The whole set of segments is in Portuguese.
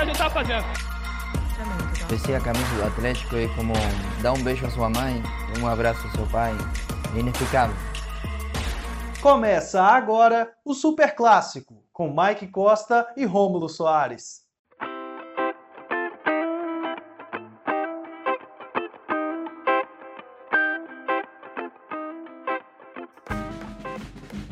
que a gente tá fazendo. Vestir a camisa do Atlético é como dar um beijo à sua mãe, um abraço ao seu pai. É inexplicável. Começa agora o Super Clássico, com Mike Costa e Rômulo Soares.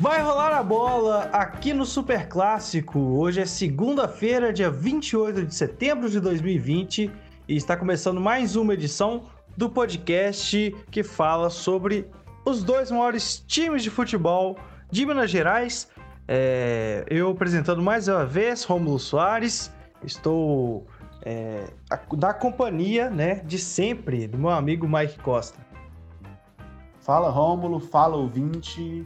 Vai rolar a bola aqui no Super Clássico. Hoje é segunda-feira, dia 28 de setembro de 2020, e está começando mais uma edição do podcast que fala sobre os dois maiores times de futebol de Minas Gerais. É, eu apresentando mais uma vez, Romulo Soares. Estou é, da companhia né, de sempre do meu amigo Mike Costa. Fala Rômulo, fala ouvinte.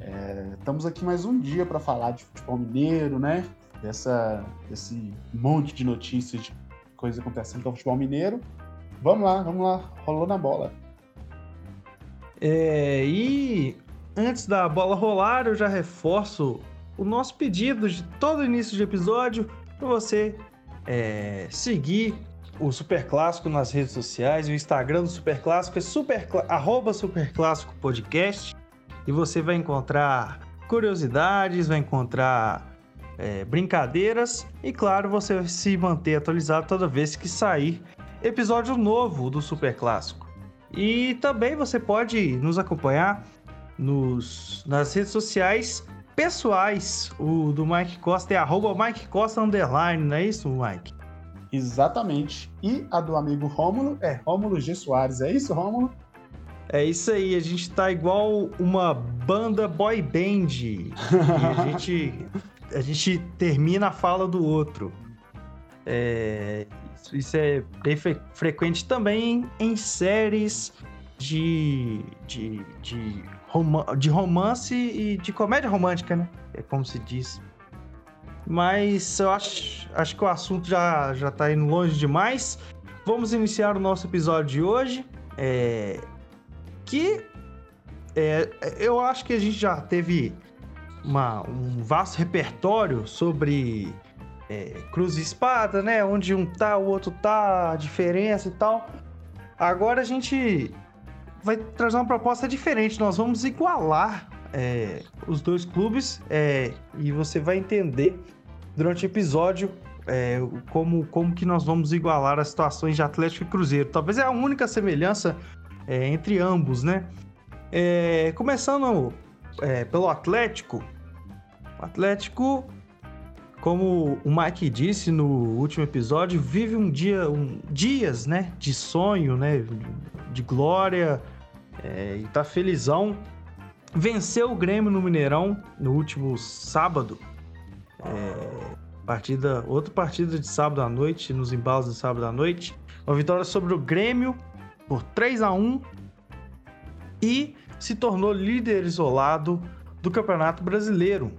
É, estamos aqui mais um dia para falar de futebol mineiro, né? Dessa, desse monte de notícias de coisas acontecendo com o futebol mineiro. Vamos lá, vamos lá, rolou na bola. É, e antes da bola rolar, eu já reforço o nosso pedido de todo início de episódio para você é, seguir o Super Clássico nas redes sociais. O Instagram do Super Clássico é super, arroba Super Clássico Podcast. E você vai encontrar curiosidades, vai encontrar é, brincadeiras e, claro, você vai se manter atualizado toda vez que sair episódio novo do Super Clássico. E também você pode nos acompanhar nos, nas redes sociais pessoais. O do Mike Costa é arroba Mike Costa Underline, não é isso, Mike? Exatamente. E a do amigo Rômulo é Rômulo G. Soares. É isso, Rômulo? É isso aí, a gente tá igual uma banda boy band. e a gente, a gente termina a fala do outro. É, isso é bem fre frequente também em séries de, de, de, rom de romance e de comédia romântica, né? É como se diz. Mas eu acho, acho que o assunto já, já tá indo longe demais. Vamos iniciar o nosso episódio de hoje. É, que é, eu acho que a gente já teve uma, um vasto repertório sobre é, cruz e espada, né? Onde um tá, o outro tá, a diferença e tal. Agora a gente vai trazer uma proposta diferente. Nós vamos igualar é, os dois clubes é, e você vai entender durante o episódio é, como, como que nós vamos igualar as situações de Atlético e Cruzeiro. Talvez é a única semelhança é, entre ambos, né? É, começando é, pelo Atlético. O Atlético, como o Mike disse no último episódio, vive um dia, um, dias, né, de sonho, né, de glória é, e tá felizão. Venceu o Grêmio no Mineirão no último sábado. É, partida, outra partida de sábado à noite, nos embalos de sábado à noite. Uma vitória sobre o Grêmio por 3 a 1 e se tornou líder isolado do Campeonato Brasileiro.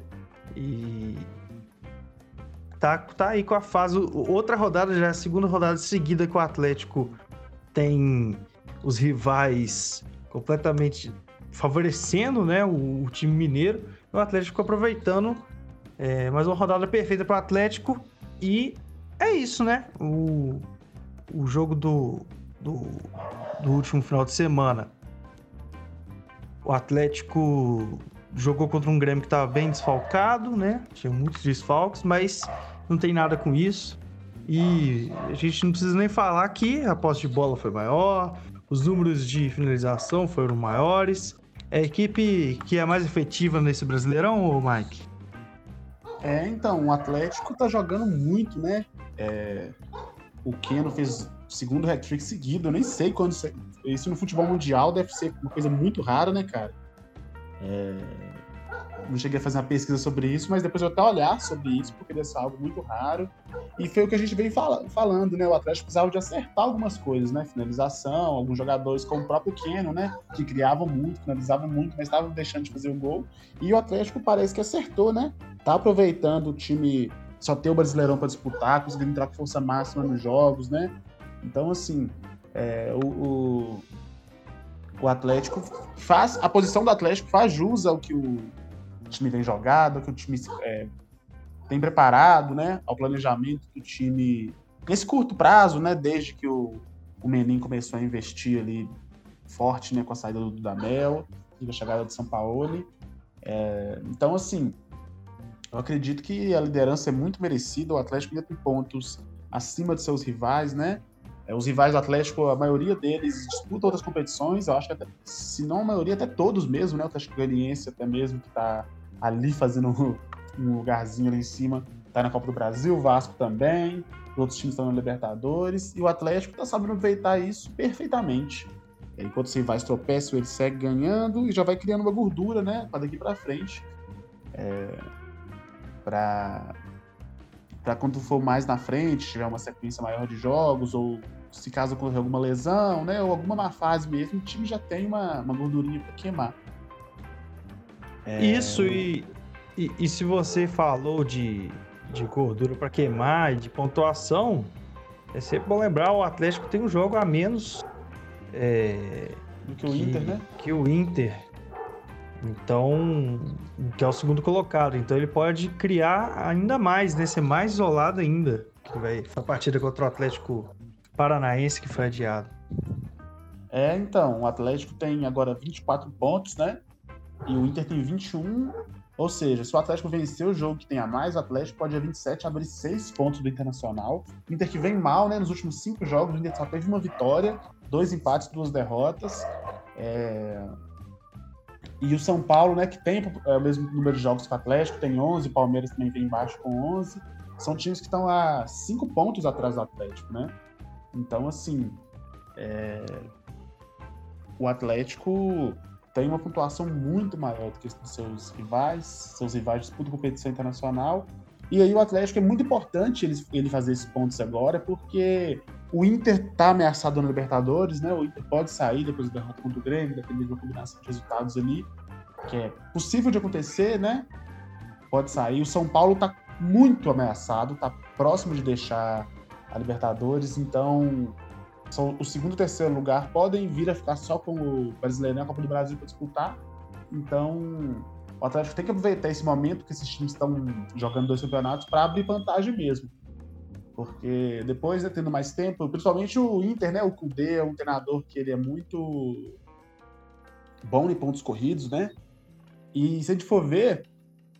E tá, tá aí com a fase. Outra rodada, já é a segunda rodada seguida que o Atlético tem os rivais completamente favorecendo né, o, o time mineiro. O Atlético aproveitando é, mais uma rodada perfeita para o Atlético. E é isso, né? O, o jogo do, do, do último final de semana. O Atlético jogou contra um Grêmio que estava bem desfalcado, né? Tinha muitos desfalques, mas não tem nada com isso. E a gente não precisa nem falar que a posse de bola foi maior, os números de finalização foram maiores. É a equipe que é mais efetiva nesse Brasileirão, ou Mike? É, então, o Atlético tá jogando muito, né? É, o Keno fez segundo hat-trick seguido. Eu nem sei quando. Isso no futebol mundial deve ser uma coisa muito rara, né, cara? É... Não cheguei a fazer uma pesquisa sobre isso, mas depois eu até olhar sobre isso, porque deve ser algo muito raro. E foi o que a gente vem fala, falando, né? O Atlético precisava de acertar algumas coisas, né? Finalização, alguns jogadores como o próprio Keno, né? Que criavam muito, finalizavam muito, mas estavam deixando de fazer o gol. E o Atlético parece que acertou, né? Tá aproveitando o time só ter o Brasileirão para disputar, conseguindo entrar com força máxima nos jogos, né? Então, assim, é, o, o, o, Atlético faz. A posição do Atlético faz jus ao que o time tem jogado, ao que o time é, tem preparado, né, ao planejamento do time nesse curto prazo, né, desde que o, o Menin começou a investir ali forte, né, com a saída do Dudamel e a chegada de São Paulo. É, então, assim, eu acredito que a liderança é muito merecida. O Atlético ainda tem pontos acima de seus rivais, né? É, os rivais do Atlético, a maioria deles disputam outras competições. Eu acho que, até, se não a maioria, até todos mesmo, né? O Atlético Goianiense até mesmo, que está ali fazendo um lugarzinho ali em cima, está na Copa do Brasil. O Vasco também. Outros times estão na Libertadores. E o Atlético está sabendo aproveitar isso perfeitamente. Enquanto os rivais tropeçam, ele segue ganhando e já vai criando uma gordura, né? Para daqui para frente. É, para para quando for mais na frente, tiver uma sequência maior de jogos, ou se caso ocorrer alguma lesão, né, ou alguma má fase mesmo, o time já tem uma, uma gordurinha para queimar. É... Isso, e, e, e, se você falou de, de gordura para queimar e de pontuação, é sempre bom lembrar, o Atlético tem um jogo a menos é, do que o que, Inter, né? Que o Inter. Então, que é o segundo colocado. Então ele pode criar ainda mais, né? Ser mais isolado ainda. Que vai a partida contra o Atlético Paranaense que foi adiado. É, então, o Atlético tem agora 24 pontos, né? E o Inter tem 21. Ou seja, se o Atlético vencer o jogo que tem a mais, o Atlético pode a 27 abrir 6 pontos do Internacional. O Inter que vem mal, né? Nos últimos 5 jogos, o Inter só teve uma vitória, dois empates, duas derrotas. É... E o São Paulo, né, que tem é, o mesmo número de jogos que o Atlético, tem 11, o Palmeiras também vem embaixo com 11. São times que estão a 5 pontos atrás do Atlético, né? Então, assim, é... o Atlético tem uma pontuação muito maior do que os seus rivais, seus rivais disputam competição internacional. E aí o Atlético é muito importante ele, ele fazer esses pontos agora, porque o Inter está ameaçado na Libertadores, né? O Inter pode sair depois da derrota contra o Grêmio, dependendo de uma combinação de resultados ali, que é possível de acontecer, né? Pode sair. O São Paulo está muito ameaçado, está próximo de deixar a Libertadores, então são, o segundo e terceiro lugar podem vir a ficar só com o brasileiro na Copa do Brasil para disputar. Então, o Atlético tem que aproveitar esse momento que esses times estão jogando dois campeonatos para abrir vantagem mesmo. Porque depois, né, tendo mais tempo, principalmente o Inter, né? O Kudê é um treinador que ele é muito bom em pontos corridos, né? E se a gente for ver,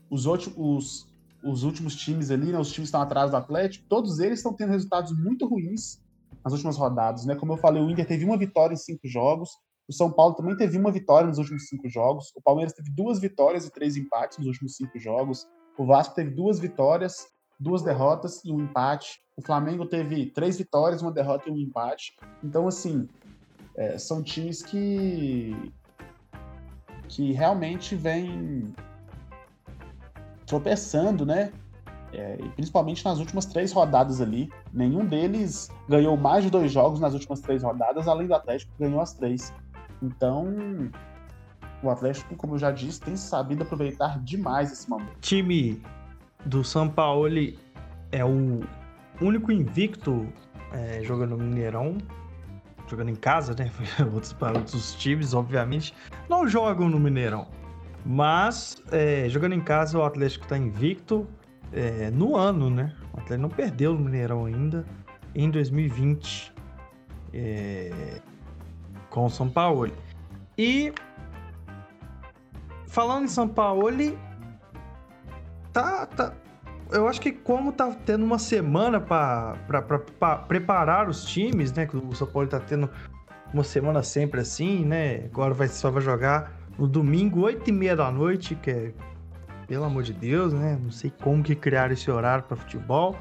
os, os, os últimos times ali, né, os times que estão atrás do Atlético, todos eles estão tendo resultados muito ruins nas últimas rodadas, né? Como eu falei, o Inter teve uma vitória em cinco jogos, o São Paulo também teve uma vitória nos últimos cinco jogos, o Palmeiras teve duas vitórias e três empates nos últimos cinco jogos, o Vasco teve duas vitórias duas derrotas e um empate. O Flamengo teve três vitórias, uma derrota e um empate. Então, assim, é, são times que que realmente vêm tropeçando, né? É, principalmente nas últimas três rodadas ali. Nenhum deles ganhou mais de dois jogos nas últimas três rodadas, além do Atlético, que ganhou as três. Então, o Atlético, como eu já disse, tem sabido aproveitar demais esse momento. Time do São Paulo é o único invicto é, jogando no Mineirão, jogando em casa, né? outros, outros times, obviamente, não jogam no Mineirão. Mas é, jogando em casa, o Atlético está invicto é, no ano, né? O Atlético não perdeu no Mineirão ainda em 2020 é, com o São Paulo. E falando em São Paulo, tá, tá. Eu acho que como tá tendo uma semana para preparar os times, né? Que o São Paulo tá tendo uma semana sempre assim, né? Agora vai, só vai jogar no domingo, 8 e meia da noite, que é, pelo amor de Deus, né? Não sei como que criaram esse horário para futebol,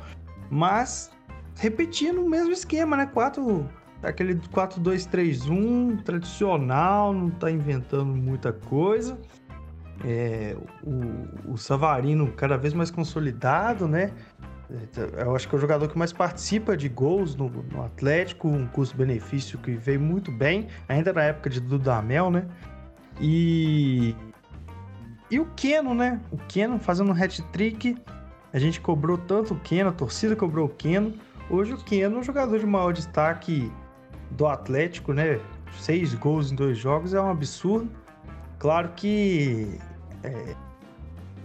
mas repetindo o mesmo esquema, né? Quatro, aquele 4-2-3-1 tradicional, não tá inventando muita coisa é, o, o Savarino cada vez mais consolidado, né? Eu acho que é o jogador que mais participa de gols no, no Atlético, um custo-benefício que veio muito bem, ainda na época de Dudamel, né? E e o Keno, né? O Keno fazendo um hat-trick. A gente cobrou tanto o Keno, a torcida cobrou o Keno. Hoje o Keno é um jogador de maior destaque do Atlético, né? Seis gols em dois jogos é um absurdo. Claro que é,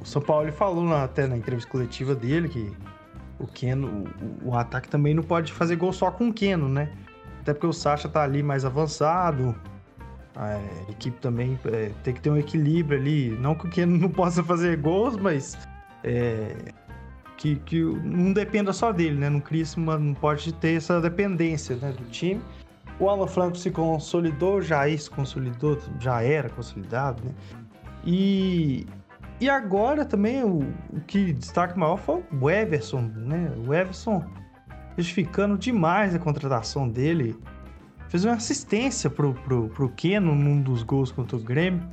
o São Paulo falou na, até na entrevista coletiva dele que o Keno, o, o, ataque também não pode fazer gol só com o Keno, né? Até porque o Sacha tá ali mais avançado. A equipe também é, tem que ter um equilíbrio ali. Não que o Keno não possa fazer gols, mas é, que, que não dependa só dele, né? Não cria uma, não pode ter essa dependência né, do time. O Alan Franco se consolidou, já se consolidou, já era consolidado, né? E, e agora também o, o que destaque maior foi o Everson, né? O Everson justificando demais a contratação dele. Fez uma assistência pro, pro, pro Keno num dos gols contra o Grêmio.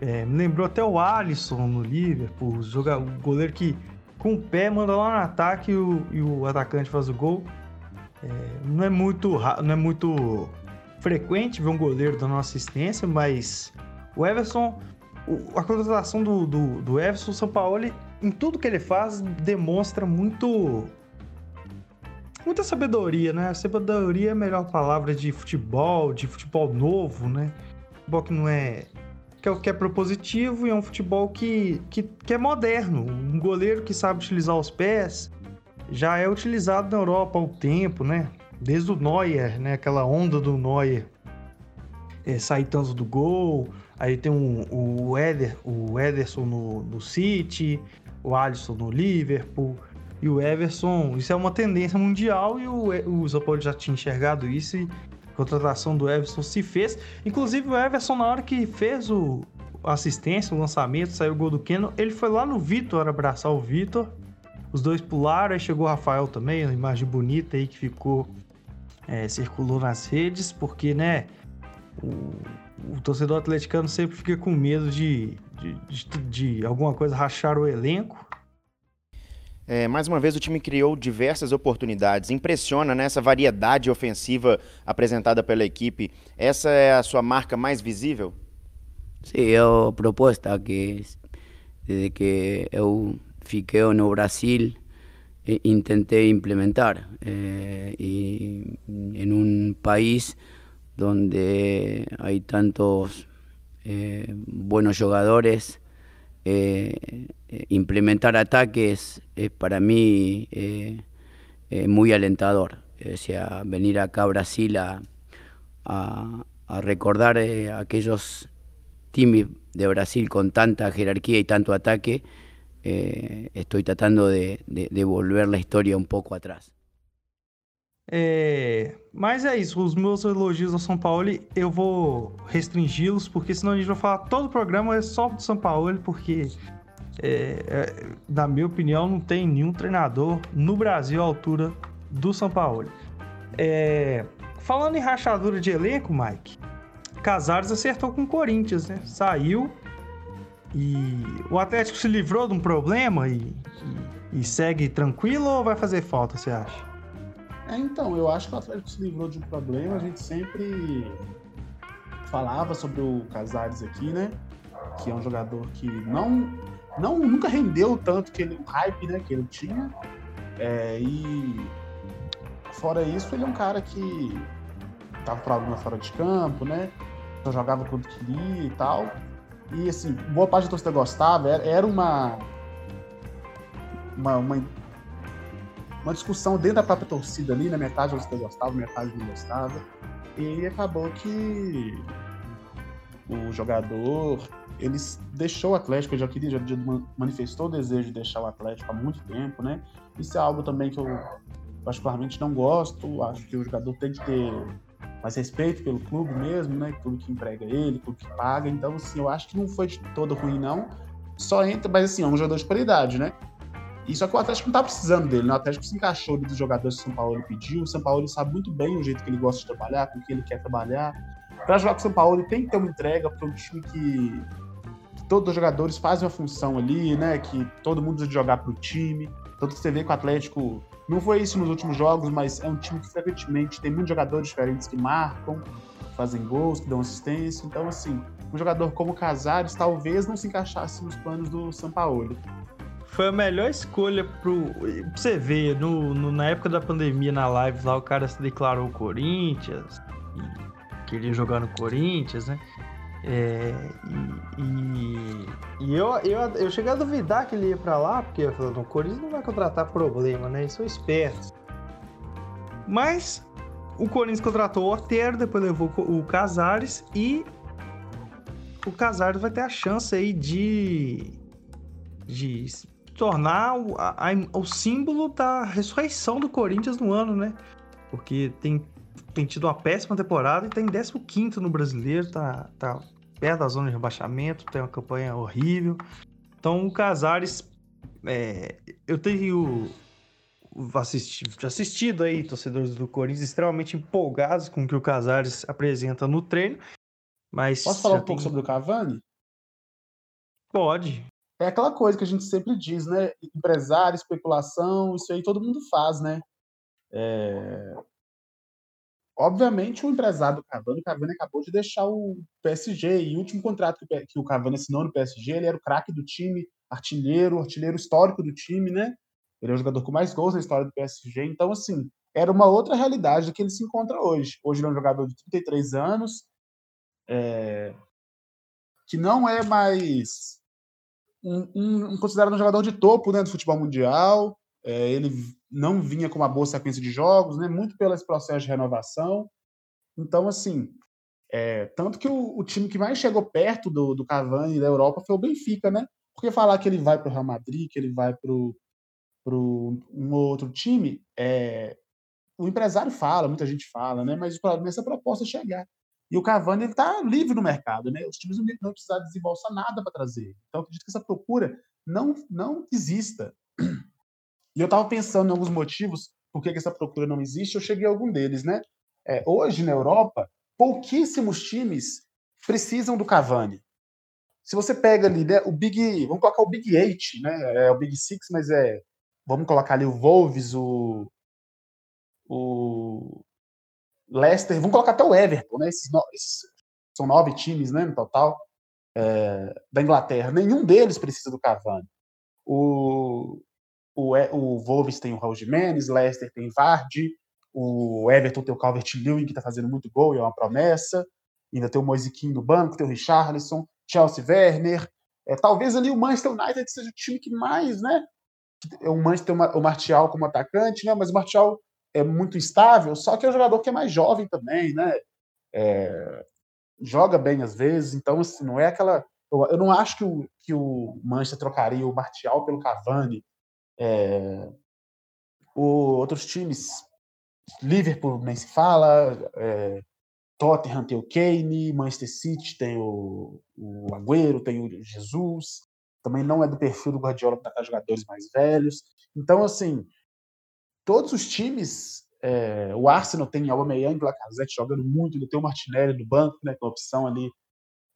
É, me lembrou até o Alisson no Liverpool, o goleiro que com o pé manda lá no ataque e o, e o atacante faz o gol. É, não, é muito, não é muito frequente ver um goleiro dando uma assistência, mas o Everson, a contratação do, do, do Everson São Paulo, em tudo que ele faz, demonstra muito. Muita sabedoria, né? Sabedoria é a melhor palavra de futebol, de futebol novo, né? Futebol que não é que é o que é propositivo e é um futebol que, que, que é moderno. Um goleiro que sabe utilizar os pés já é utilizado na Europa há um tempo, né? Desde o Neuer, né? Aquela onda do Neuer é, sair tanto do gol. Aí tem um, o, Eder, o Ederson no, no City, o Alisson no Liverpool e o Everson. Isso é uma tendência mundial e o, o São já tinha enxergado isso e contratação do Everson se fez. Inclusive, o Everson, na hora que fez o a assistência, o lançamento, saiu o gol do Keno, ele foi lá no Vitor abraçar o Vitor. Os dois pularam, aí chegou o Rafael também, uma imagem bonita aí que ficou. É, circulou nas redes, porque, né? O, o, torcedor atleticano sempre fica com medo de, de, de, de alguma coisa rachar o elenco. É, mais uma vez, o time criou diversas oportunidades. Impressiona né, essa variedade ofensiva apresentada pela equipe. Essa é a sua marca mais visível? Sim, é a proposta que, desde que eu fiquei no Brasil, intentei implementar. Eh, e em um país onde há tantos eh, buenos jogadores, Eh, eh, implementar ataques es para mí muy alentador. O sea, venir acá a Brasil a, recordar aquellos teams de Brasil con tanta jerarquía y tanto ataque, estoy tratando de, volver la historia un pouco atrás. É, mas é isso, os meus elogios ao São Paulo eu vou restringi-los, porque senão a gente vai falar todo o programa é só do São Paulo, porque, é, é, na minha opinião, não tem nenhum treinador no Brasil à altura do São Paulo. É, falando em rachadura de elenco, Mike, Casares acertou com o Corinthians, né? Saiu e o Atlético se livrou de um problema e, e, e segue tranquilo ou vai fazer falta, você acha? É, então, eu acho que o Atlético se livrou de um problema. A gente sempre falava sobre o Casares aqui, né? Que é um jogador que não, não nunca rendeu tanto que ele, o hype né, que ele tinha. É, e fora isso, ele é um cara que tava problema fora de campo, né? Só jogava quando queria e tal. E assim, boa parte da torcida gostava, era, era uma, uma, uma uma discussão dentro da própria torcida ali, né? metade você gostava, metade não gostava. E acabou que o jogador ele deixou o Atlético, ele já queria, já manifestou o desejo de deixar o Atlético há muito tempo, né? Isso é algo também que eu particularmente não gosto. Acho que o jogador tem que ter mais respeito pelo clube mesmo, né? Clube que emprega ele, clube que paga. Então, assim, eu acho que não foi de todo ruim, não. Só entra, mas assim, é um jogador de qualidade, né? E só que o Atlético não tá precisando dele, né? O Atlético se encaixou dos jogadores que o São Paulo pediu. O São Paulo sabe muito bem o jeito que ele gosta de trabalhar, com que ele quer trabalhar. Para jogar com o São Paulo, tem que ter uma entrega para um time que, que, todos os jogadores fazem uma função ali, né? Que todo mundo precisa jogar pro time. Tanto que você vê que o Atlético não foi isso nos últimos jogos, mas é um time que frequentemente tem muitos jogadores diferentes que marcam, fazem gols, que dão assistência. Então, assim, um jogador como Casares talvez não se encaixasse nos planos do São Paulo foi a melhor escolha pro. Pra você ver, no, no, na época da pandemia, na live lá, o cara se declarou Corinthians, queria jogar no Corinthians, né? É, e, e, e, eu, eu, eu cheguei a duvidar que ele ia para lá, porque eu falei, o Corinthians não vai contratar problema, né? Eles são espertos. Mas o Corinthians contratou o Otero, depois levou o Casares e o Casares vai ter a chance aí de, de tornar o, a, o símbolo da ressurreição do Corinthians no ano, né? Porque tem, tem tido uma péssima temporada e tá em 15 no brasileiro, tá, tá perto da zona de rebaixamento, tem uma campanha horrível. Então o Casares, é, eu tenho assistido, assistido aí torcedores do Corinthians extremamente empolgados com o que o Casares apresenta no treino. Mas Posso falar um tem... pouco sobre o Cavani? Pode. É aquela coisa que a gente sempre diz, né? Empresário, especulação, isso aí todo mundo faz, né? É... Obviamente, o empresário do Cavani, o Cavani acabou de deixar o PSG, e o último contrato que o Cavani assinou no PSG, ele era o craque do time, artilheiro, artilheiro histórico do time, né? Ele é o jogador com mais gols na história do PSG, então, assim, era uma outra realidade do que ele se encontra hoje. Hoje ele é um jogador de 33 anos, é... que não é mais um, um, considerado um jogador de topo né, do futebol mundial, é, ele não vinha com uma boa sequência de jogos, né, muito pelo esse processo de renovação. Então, assim, é, tanto que o, o, time que mais chegou perto do, do Cavani da Europa foi o Benfica, né? Porque falar que ele vai para o Real Madrid, que ele vai para um outro time, é, o empresário fala, muita gente fala, né? Mas o problema é essa proposta chegar. E o Cavani está livre no mercado, né? Os times não precisam desembolsar nada para trazer. Então, acredito que essa procura não, não exista. E eu estava pensando em alguns motivos por que essa procura não existe, eu cheguei a algum deles, né? É, hoje, na Europa, pouquíssimos times precisam do Cavani. Se você pega ali, né, o Big, vamos colocar o Big Eight, né? É o Big Six, mas é, vamos colocar ali o Wolves, o, o Leicester, vamos colocar até o Everton, né? Esses, no, esses são nove times, né, no total é, da Inglaterra. Nenhum deles precisa do Cavani. O, o, o Wolves tem o Raul Jimenez, Leicester tem Vardy, o Everton tem o Calvert-Lewin, que está fazendo muito gol e é uma promessa. Ainda tem o Moisiquinho no banco, tem o Richarlison, Chelsea Werner. É, talvez ali o Manchester United seja o time que mais, né? O Manchester tem o Martial como atacante, né? Mas o Martial é muito instável, só que é um jogador que é mais jovem também, né? É, joga bem às vezes, então assim, não é aquela. Eu, eu, não acho que o, que o Manchester trocaria o Martial pelo Cavani, é, o, outros times, Liverpool nem se fala, é, Tottenham tem o Kane, Manchester City tem o, o Agüero, tem o Jesus, também não é do perfil do Guardiola para jogadores mais velhos. Então, assim, todos os times, é, o Arsenal tem Aubameyang e Lacazette jogando muito, ainda tem o Martinelli no banco, né, com opção ali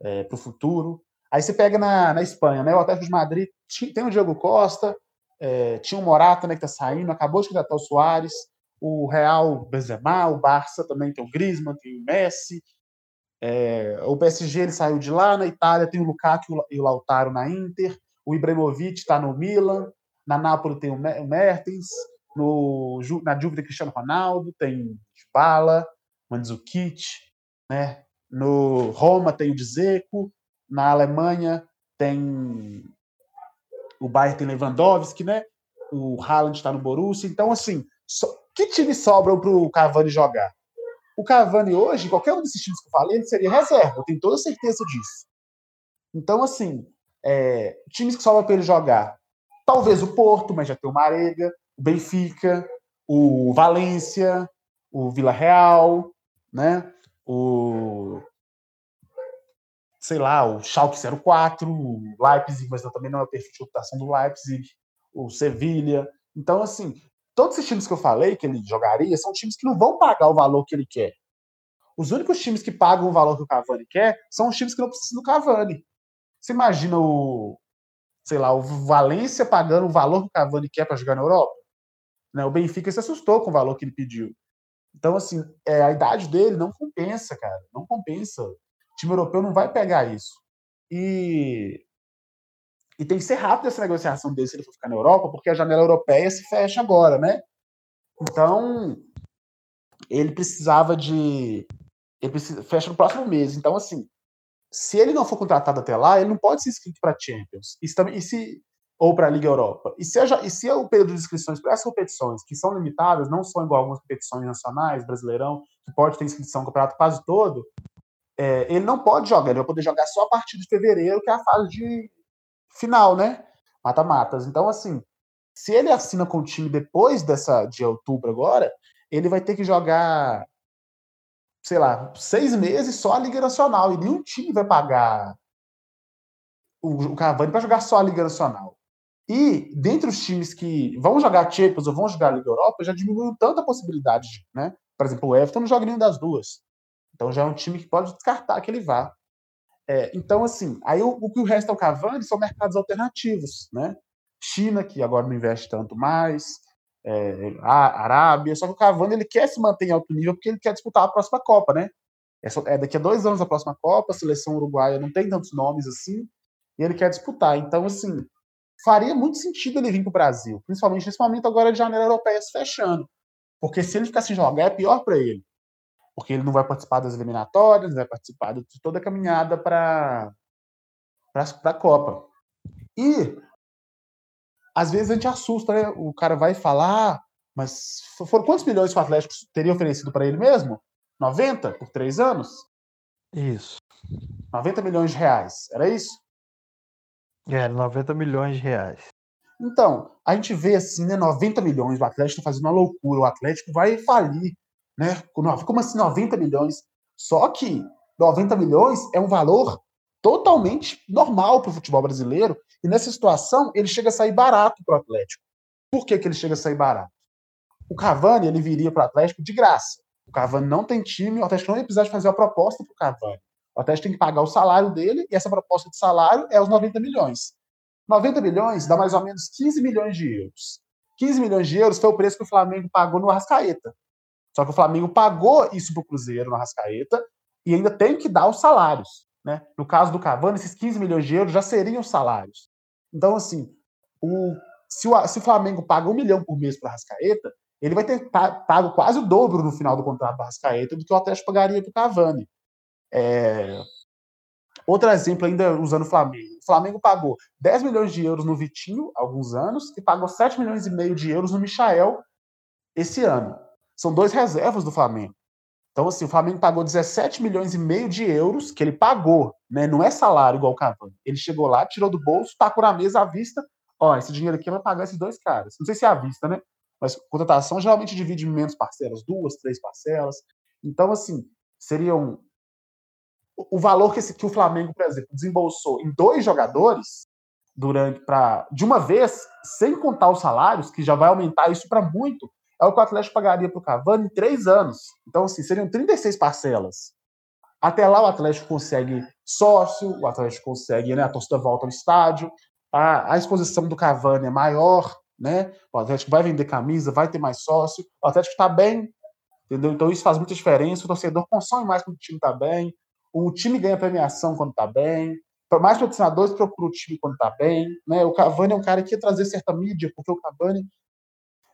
é, para o futuro. Aí você pega na, na Espanha, né, o Atlético de Madrid tem o Diego Costa, é, tinha o Morata, né, que tá saindo, acabou de contratar o Soares, o Real Benzema, o Barça também tem o Griezmann, tem o Messi, é, o PSG ele saiu de lá, na Itália tem o Lukaku e o Lautaro na Inter, o Ibrahimovic está no Milan, na Nápoles tem o Mertens, no, na tem Cristiano Ronaldo, tem Bala, Mandzukic, né? no Roma tem o Dzeko, na Alemanha tem o Bayern tem Lewandowski, né? O Haaland está no Borussia. Então, assim, so... que time sobram para o Cavani jogar? O Cavani hoje, qualquer um desses times que eu falei, ele seria reserva. Eu tenho toda certeza disso. Então, assim, é... times que sobram para ele jogar. Talvez o Porto, mas já tem o Marega, o Benfica, o Valência, o Vila Real, né? O sei lá, o Schalke 04, o Leipzig, mas também não é o perfil de reputação do Leipzig, o Sevilha. Então, assim, todos esses times que eu falei que ele jogaria são times que não vão pagar o valor que ele quer. Os únicos times que pagam o valor que o Cavani quer são os times que não precisam do Cavani. Você imagina o, sei lá, o Valência pagando o valor que o Cavani quer para jogar na Europa? Né? O Benfica se assustou com o valor que ele pediu. Então, assim, é, a idade dele não compensa, cara. Não compensa. O time europeu não vai pegar isso. E, e tem que ser rápido essa negociação dele se ele for ficar na Europa, porque a janela europeia se fecha agora, né? Então, ele precisava de. Ele precisa, fecha no próximo mês. Então, assim, se ele não for contratado até lá, ele não pode ser inscrito para Champions. E se ou para a Liga Europa. E se, e se o período de inscrições para essas competições, que são limitadas, não são igual algumas competições nacionais, Brasileirão, que pode ter inscrição no campeonato quase todo, é, ele não pode jogar, ele vai poder jogar só a partir de fevereiro, que é a fase de final, né? Mata-matas. Então, assim, se ele assina com o time depois dessa de outubro agora, ele vai ter que jogar, sei lá, seis meses só a Liga Nacional. E nenhum time vai pagar o, o Cavani para jogar só a Liga Nacional. E dentre os times que vão jogar Champions ou vão jogar Liga Europa, já diminuiu tanto a possibilidade, né? Por exemplo, o Everton não joga nenhum das duas. Então já é um time que pode descartar que ele vá. É, então, assim, aí o, o que resta ao Cavani são mercados alternativos, né? China, que agora não investe tanto mais, é, a Arábia, só que o Cavani ele quer se manter em alto nível porque ele quer disputar a próxima Copa, né? É, é daqui a dois anos a próxima Copa, a seleção uruguaia não tem tantos nomes assim, e ele quer disputar. Então, assim, faria muito sentido ele vir para o Brasil, principalmente nesse momento agora de janeiro europeia se fechando. Porque se ele ficar sem jogar, é pior para ele porque ele não vai participar das eliminatórias, não vai participar de toda a caminhada para a Copa. E às vezes a gente assusta, né? O cara vai falar, ah, mas foram quantos milhões que o Atlético teria oferecido para ele mesmo? 90 por três anos? Isso. 90 milhões de reais, era isso? É, 90 milhões de reais. Então, a gente vê assim, né? 90 milhões, o Atlético tá fazendo uma loucura, o Atlético vai falir né? Como assim 90 milhões? Só que 90 milhões é um valor totalmente normal para o futebol brasileiro, e nessa situação ele chega a sair barato para o Atlético. Por que, que ele chega a sair barato? O Cavani ele viria para o Atlético de graça. O Cavani não tem time, o Atlético não ia precisar de fazer a proposta para o Cavani. O Atlético tem que pagar o salário dele, e essa proposta de salário é os 90 milhões. 90 milhões dá mais ou menos 15 milhões de euros. 15 milhões de euros foi o preço que o Flamengo pagou no Arrascaeta. Só que o Flamengo pagou isso para o Cruzeiro na Rascaeta e ainda tem que dar os salários. Né? No caso do Cavani, esses 15 milhões de euros já seriam os salários. Então, assim, o, se, o, se o Flamengo paga um milhão por mês para a Rascaeta, ele vai ter pago quase o dobro no final do contrato da Rascaeta do que o Atlético pagaria para o Cavani. É... Outro exemplo, ainda usando o Flamengo. O Flamengo pagou 10 milhões de euros no Vitinho, há alguns anos, e pagou 7 milhões e meio de euros no Michael esse ano são dois reservas do Flamengo. Então, assim, o Flamengo pagou 17 milhões e meio de euros, que ele pagou, né? Não é salário igual o Cavani. Ele chegou lá, tirou do bolso, tacou na mesa à vista. Ó, esse dinheiro aqui vai pagar esses dois caras. Não sei se é à vista, né? Mas contratação geralmente divide em menos parcelas, duas, três parcelas. Então, assim, seriam. O valor que, esse, que o Flamengo, por exemplo, desembolsou em dois jogadores durante para de uma vez, sem contar os salários, que já vai aumentar isso para muito, é o que o Atlético pagaria para o Cavani em três anos. Então, assim, seriam 36 parcelas. Até lá o Atlético consegue sócio, o Atlético consegue, né, a torcida volta ao estádio, a, a exposição do Cavani é maior, né? O Atlético vai vender camisa, vai ter mais sócio, o Atlético está bem, entendeu? Então isso faz muita diferença, o torcedor consome mais quando o time está bem, o time ganha premiação quando está bem, mais patrocinadores procuram o time quando está bem, né? O Cavani é um cara que ia trazer certa mídia, porque o Cavani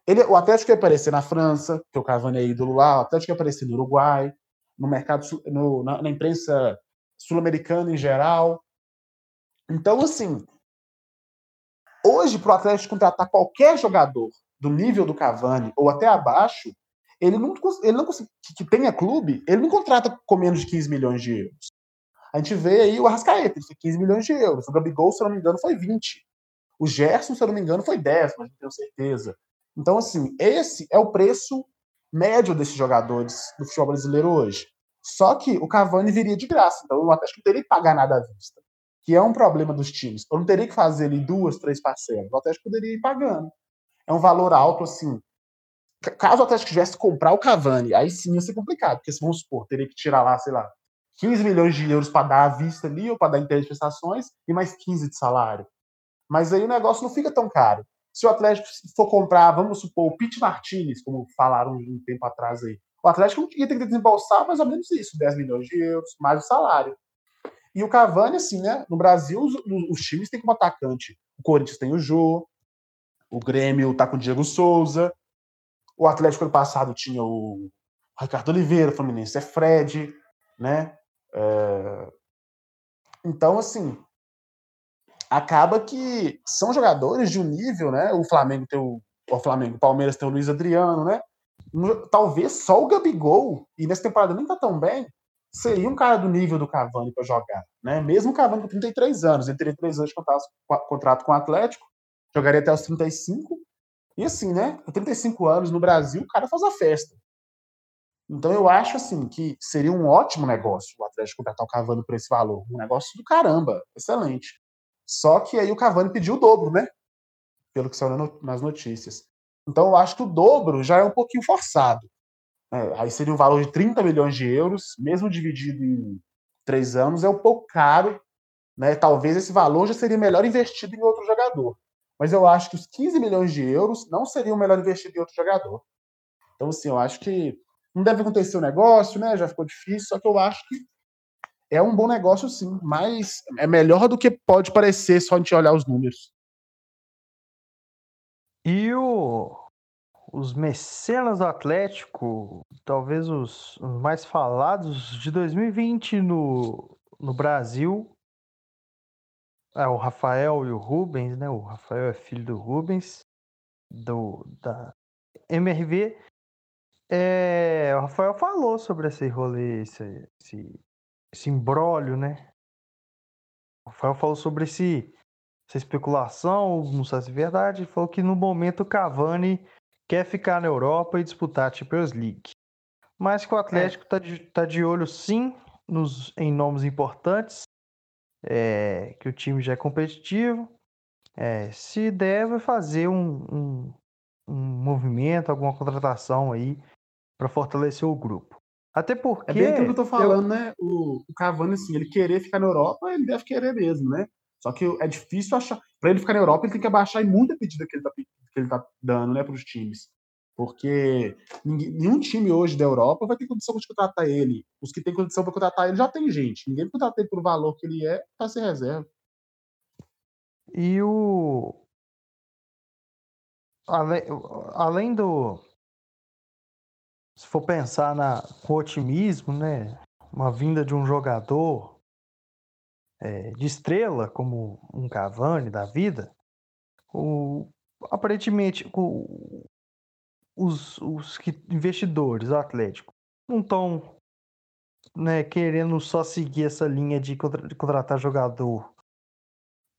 ele, o Atlético ia aparecer na França, que o Cavani é ídolo lá, o Atlético ia aparecer no Uruguai, no mercado, no, na, na imprensa sul-americana em geral. Então, assim, hoje, para o Atlético contratar qualquer jogador do nível do Cavani ou até abaixo, ele não, ele não que, que tenha clube, ele não contrata com menos de 15 milhões de euros. A gente vê aí o Arrascaeta, ele foi 15 milhões de euros. O Gabigol, se eu não me engano, foi 20. O Gerson, se eu não me engano, foi 10, mas não tenho certeza. Então, assim, esse é o preço médio desses jogadores do futebol brasileiro hoje. Só que o Cavani viria de graça, então o Atlético não teria que pagar nada à vista, que é um problema dos times. Eu não teria que fazer ali duas, três parcelas. O Atlético poderia ir pagando. É um valor alto, assim. Caso o Atlético tivesse que comprar o Cavani, aí sim ia ser complicado, porque, vamos supor, teria que tirar lá, sei lá, 15 milhões de euros para dar à vista ali, ou para dar em prestações, e mais 15 de salário. Mas aí o negócio não fica tão caro. Se o Atlético for comprar, vamos supor, o Pete Martinez, como falaram um tempo atrás aí, o Atlético ia ter que desembolsar mais ou menos isso, 10 milhões de euros, mais o salário. E o Cavani, assim, né? No Brasil, os, os times têm como atacante. O Corinthians tem o Jô, o Grêmio tá com o Diego Souza, o Atlético ano passado tinha o Ricardo Oliveira, o Fluminense é Fred, né? É... Então, assim, acaba que são jogadores de um nível, né? O Flamengo tem o, o Flamengo, o Palmeiras tem o Luiz Adriano, né? Talvez só o Gabigol, e nessa temporada nem tá tão bem, seria um cara do nível do Cavani para jogar, né? Mesmo o Cavani com 33 anos, ele teria 3 anos de contrato com o Atlético, jogaria até os 35, e assim, né? Com 35 anos no Brasil, o cara faz a festa. Então eu acho assim que seria um ótimo negócio o Atlético contratar o Cavani por esse valor. Um negócio do caramba, excelente. Só que aí o Cavani pediu o dobro, né? Pelo que saiu nas notícias. Então eu acho que o dobro já é um pouquinho forçado. É, aí seria um valor de 30 milhões de euros, mesmo dividido em três anos, é um pouco caro. Né? Talvez esse valor já seria melhor investido em outro jogador. Mas eu acho que os 15 milhões de euros não seriam melhor investido em outro jogador. Então, assim, eu acho que não deve acontecer o negócio, né? Já ficou difícil, só que eu acho que é um bom negócio, sim, mas é melhor do que pode parecer só a gente olhar os números. E o, os mecenas do Atlético, talvez os, os mais falados de 2020 no, no Brasil, é o Rafael e o Rubens, né? O Rafael é filho do Rubens, do, da MRV, é, o Rafael falou sobre esse rolê, esse, esse, esse imbróglio, né? O Rafael falou sobre esse, essa especulação, não sei se é verdade, falou que no momento o Cavani quer ficar na Europa e disputar a Champions League. Mas que o Atlético está é. de, tá de olho sim nos, em nomes importantes, é, que o time já é competitivo. É, se der, vai fazer um, um, um movimento, alguma contratação aí para fortalecer o grupo. Até porque. É bem aquilo que eu tô falando, eu... né? O, o Cavani, assim, ele querer ficar na Europa, ele deve querer mesmo, né? Só que é difícil achar. Para ele ficar na Europa, ele tem que abaixar muita pedida que ele tá, que ele tá dando, né, para os times. Porque ninguém, nenhum time hoje da Europa vai ter condição de contratar ele. Os que têm condição para contratar ele já tem gente. Ninguém vai contratar ele por valor que ele é para ser reserva. E o. Além, além do, se for pensar na, com otimismo, né? Uma vinda de um jogador é, de estrela, como um Cavani da vida, o, aparentemente o, os, os investidores do Atlético não estão né, querendo só seguir essa linha de, contra, de contratar jogador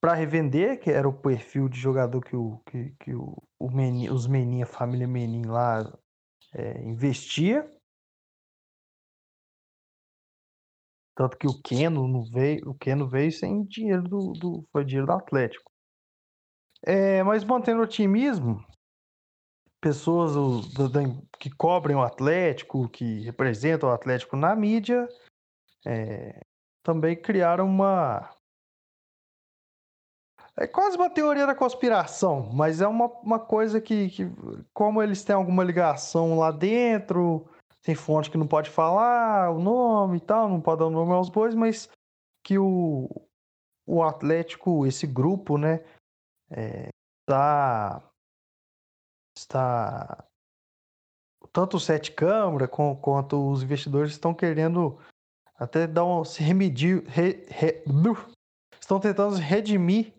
para revender, que era o perfil de jogador que, o, que, que o, o Menin, os Menin, a família Menin lá é, investia. Tanto que o Keno não veio, o Keno veio sem dinheiro do, do foi dinheiro do Atlético. É, mas mantendo otimismo, pessoas que cobrem o Atlético, que representam o Atlético na mídia, é, também criaram uma, é quase uma teoria da conspiração, mas é uma, uma coisa que, que, como eles têm alguma ligação lá dentro, tem fonte que não pode falar o nome e tal, não pode dar o nome aos bois, mas que o, o Atlético, esse grupo, né, é, tá, está tanto o Sete Câmara com, quanto os investidores estão querendo até dar um se remedir, re, re, estão tentando redimir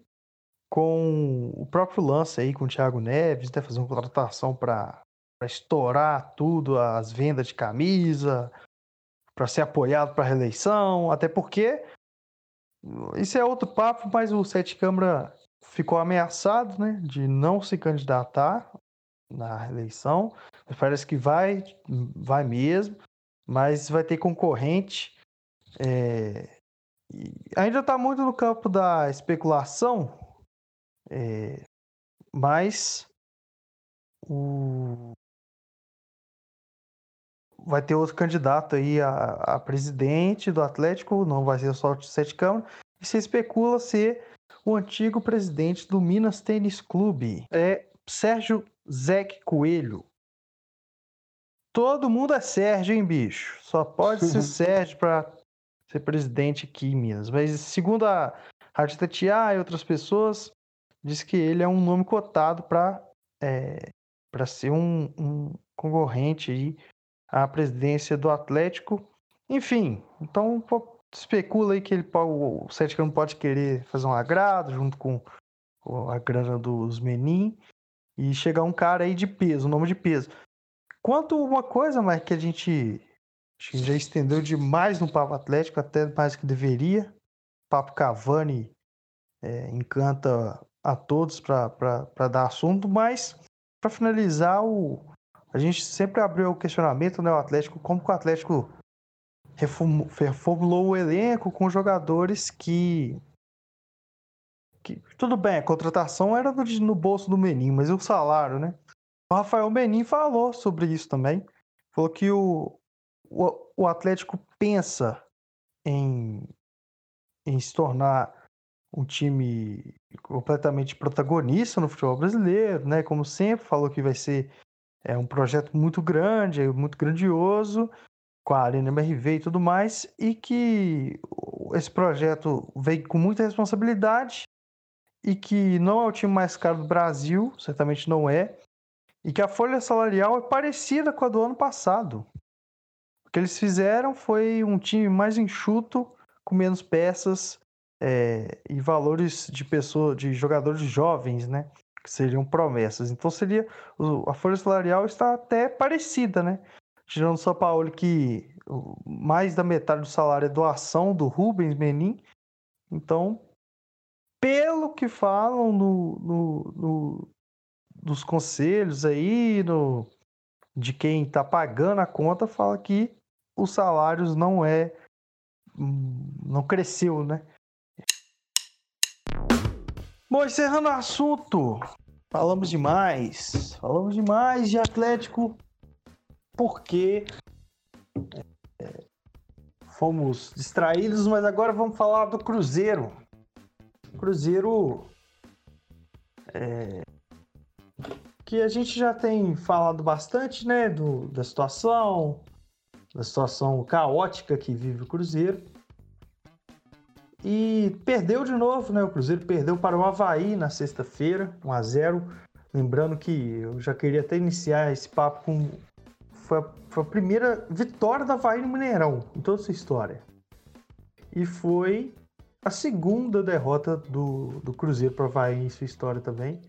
com o próprio lance aí com o Thiago Neves, né, fazer uma contratação para estourar tudo, as vendas de camisa, para ser apoiado para reeleição, até porque isso é outro papo, mas o Sete Câmara ficou ameaçado, né, de não se candidatar na reeleição. Parece que vai, vai mesmo, mas vai ter concorrente. É... ainda está muito no campo da especulação, é, mas o... vai ter outro candidato aí a, a, presidente do Atlético, não vai ser só Sete Câmara, e se especula ser o antigo presidente do Minas Tênis Clube, é Sérgio Zec Coelho. Todo mundo é Sérgio, hein, bicho? Só pode ser Sérgio para ser presidente aqui em Minas. Mas segundo a Rádio Tatiá e outras pessoas, diz que ele é um nome cotado para é, ser um, um, concorrente aí à presidência do Atlético. Enfim, então especula aí que ele, o Sete não pode querer fazer um agrado junto com a grana dos Menin e chegar um cara aí de peso, um nome de peso. Quanto uma coisa, mas que a gente, que já estendeu demais no Papo Atlético, até mais que deveria. Papo Cavani é, encanta a todos para dar assunto, mas para finalizar, o, a gente sempre abriu o questionamento, né, o Atlético, como que o Atlético reformulou o elenco com jogadores que, que tudo bem, a contratação era no, no bolso do Menin, mas o salário, né? O Rafael Menin falou sobre isso também. Falou que o, o, o Atlético pensa em, em se tornar um time completamente protagonista no futebol brasileiro, né? Como sempre, falou que vai ser é, um projeto muito grande, muito grandioso, com a Arena MRV e tudo mais, e que esse projeto vem com muita responsabilidade e que não é o time mais caro do Brasil, certamente não é, e que a folha salarial é parecida com a do ano passado. O que eles fizeram foi um time mais enxuto, com menos peças é, e valores de pessoas, de jogadores jovens, né? Que seriam promessas. Então seria a folha salarial está até parecida, né? Tirando São Paulo que mais da metade do salário é doação do Rubens Menin. Então, pelo que falam no, no, no dos conselhos aí, no, de quem está pagando a conta, fala que os salários não é. não cresceu, né? Bom, encerrando o assunto, falamos demais. Falamos demais de Atlético porque é, fomos distraídos, mas agora vamos falar do Cruzeiro. Cruzeiro é, que a gente já tem falado bastante, né, do, da situação, da situação caótica que vive o Cruzeiro. E perdeu de novo, né? O Cruzeiro perdeu para o Havaí na sexta-feira, 1 a 0 Lembrando que eu já queria até iniciar esse papo com. Foi a, foi a primeira vitória da Havaí no Mineirão, em toda essa história. E foi a segunda derrota do, do Cruzeiro para Havaí em sua história também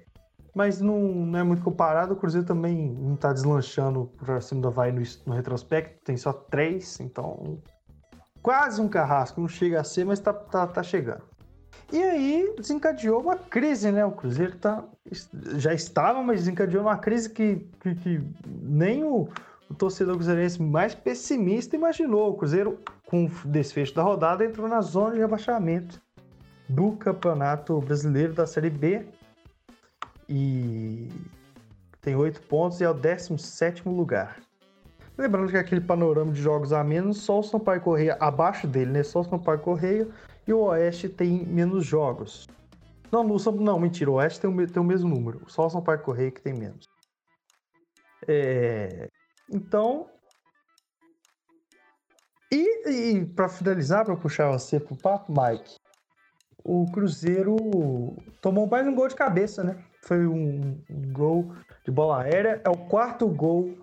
mas não, não é muito comparado. O Cruzeiro também não está deslanchando para cima do Havaí no, no, retrospecto, tem só três, então quase um carrasco, não chega a ser, mas tá, tá, tá chegando. E aí desencadeou uma crise, né? O Cruzeiro tá, já estava, mas desencadeou uma crise que, que, que nem o, o torcedor cruzeirense mais pessimista imaginou. O Cruzeiro, com o desfecho da rodada, entrou na zona de rebaixamento do Campeonato Brasileiro da Série B e tem oito pontos e é o 17 lugar. Lembrando que aquele panorama de jogos a menos, só o Sampaio Correia abaixo dele, né? Só o Sampaio Correia e o Oeste tem menos jogos. Não, não, não mentira, o Oeste tem o, tem o mesmo número, só o Sampaio Correia que tem menos. É, então. E, e para finalizar, para puxar você pro papo, Mike, o Cruzeiro tomou mais um gol de cabeça, né? foi um, um gol de bola aérea. É o quarto gol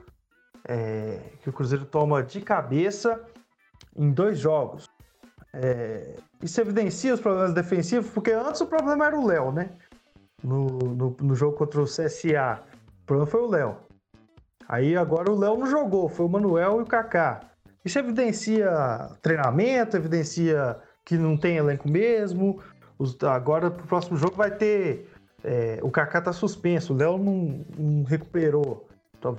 é, que o Cruzeiro toma de cabeça em dois jogos. É, isso evidencia os problemas defensivos, porque antes o problema era o Léo, né? No, no, no, jogo contra o CSA. O problema foi o Léo. Aí agora o Léo não jogou, foi o Manuel e o Kaká. Isso evidencia treinamento, evidencia que não tem elenco mesmo. Os, agora pro próximo jogo vai ter é, o Kaká tá suspenso, o Léo não, não, recuperou.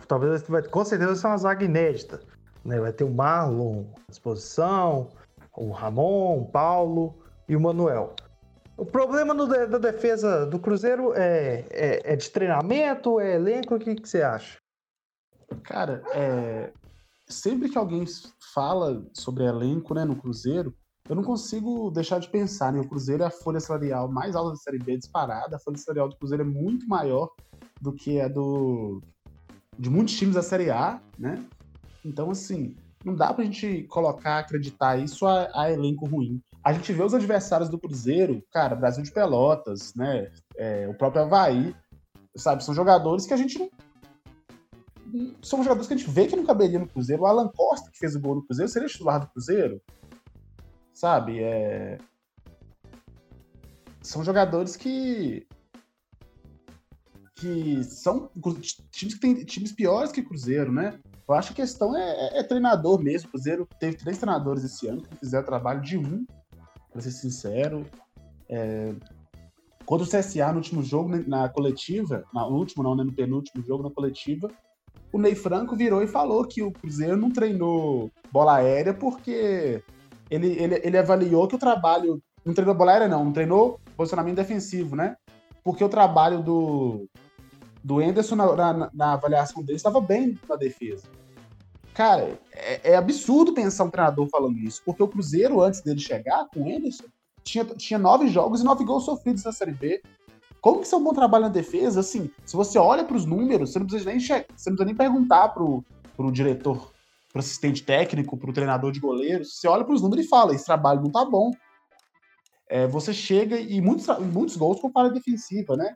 Talvez vai, com certeza vai ser uma zaga inédita. Né? Vai ter o Marlon à disposição, o Ramon, o Paulo e o Manuel. O problema da defesa do Cruzeiro é, é, é, de treinamento, é elenco? O que, que você acha? Cara, é, sempre que alguém fala sobre elenco né, no Cruzeiro, eu não consigo deixar de pensar, né? O Cruzeiro é a folha salarial mais alta da Série B disparada. A folha salarial do Cruzeiro é muito maior do que a do de muitos times da Série A, né? Então, assim, não dá pra gente colocar, acreditar isso a, a elenco ruim. A gente vê os adversários do Cruzeiro, cara, Brasil de Pelotas, né? É, o próprio Havaí, sabe? São jogadores que a gente não. São jogadores que a gente vê que não caberia no Cruzeiro. O Alan Costa, que fez o gol no Cruzeiro, seria titular do Cruzeiro? sabe? É... São jogadores que que são times que têm times piores que Cruzeiro, né? Eu acho que a questão é, é, é treinador mesmo. O Cruzeiro teve três treinadores esse ano que fizeram trabalho de um, para ser sincero. É... Quando o CSA no último jogo, né, na coletiva, no último não, né, no penúltimo jogo na coletiva, o Ney Franco virou e falou que o Cruzeiro não treinou bola aérea porque ele, ele, ele avaliou que o trabalho. Não treinou bola aérea, não, não treinou posicionamento defensivo, né? Porque o trabalho do, do Enderson na, na, na avaliação dele estava bem na defesa. Cara, é, é, absurdo pensar um treinador falando isso, porque o Cruzeiro, antes dele chegar com o Enderson, tinha, tinha nove jogos e nove gols sofridos na Série B. Como que isso é um bom trabalho na defesa? Assim, se você olha para os números, você não precisa nem, você não precisa nem perguntar pro, pro diretor, pro assistente técnico, pro treinador de goleiros. Você olha para os números e fala, esse trabalho não tá bom. É, você chega e muitos, muitos gols com falha defensiva, né?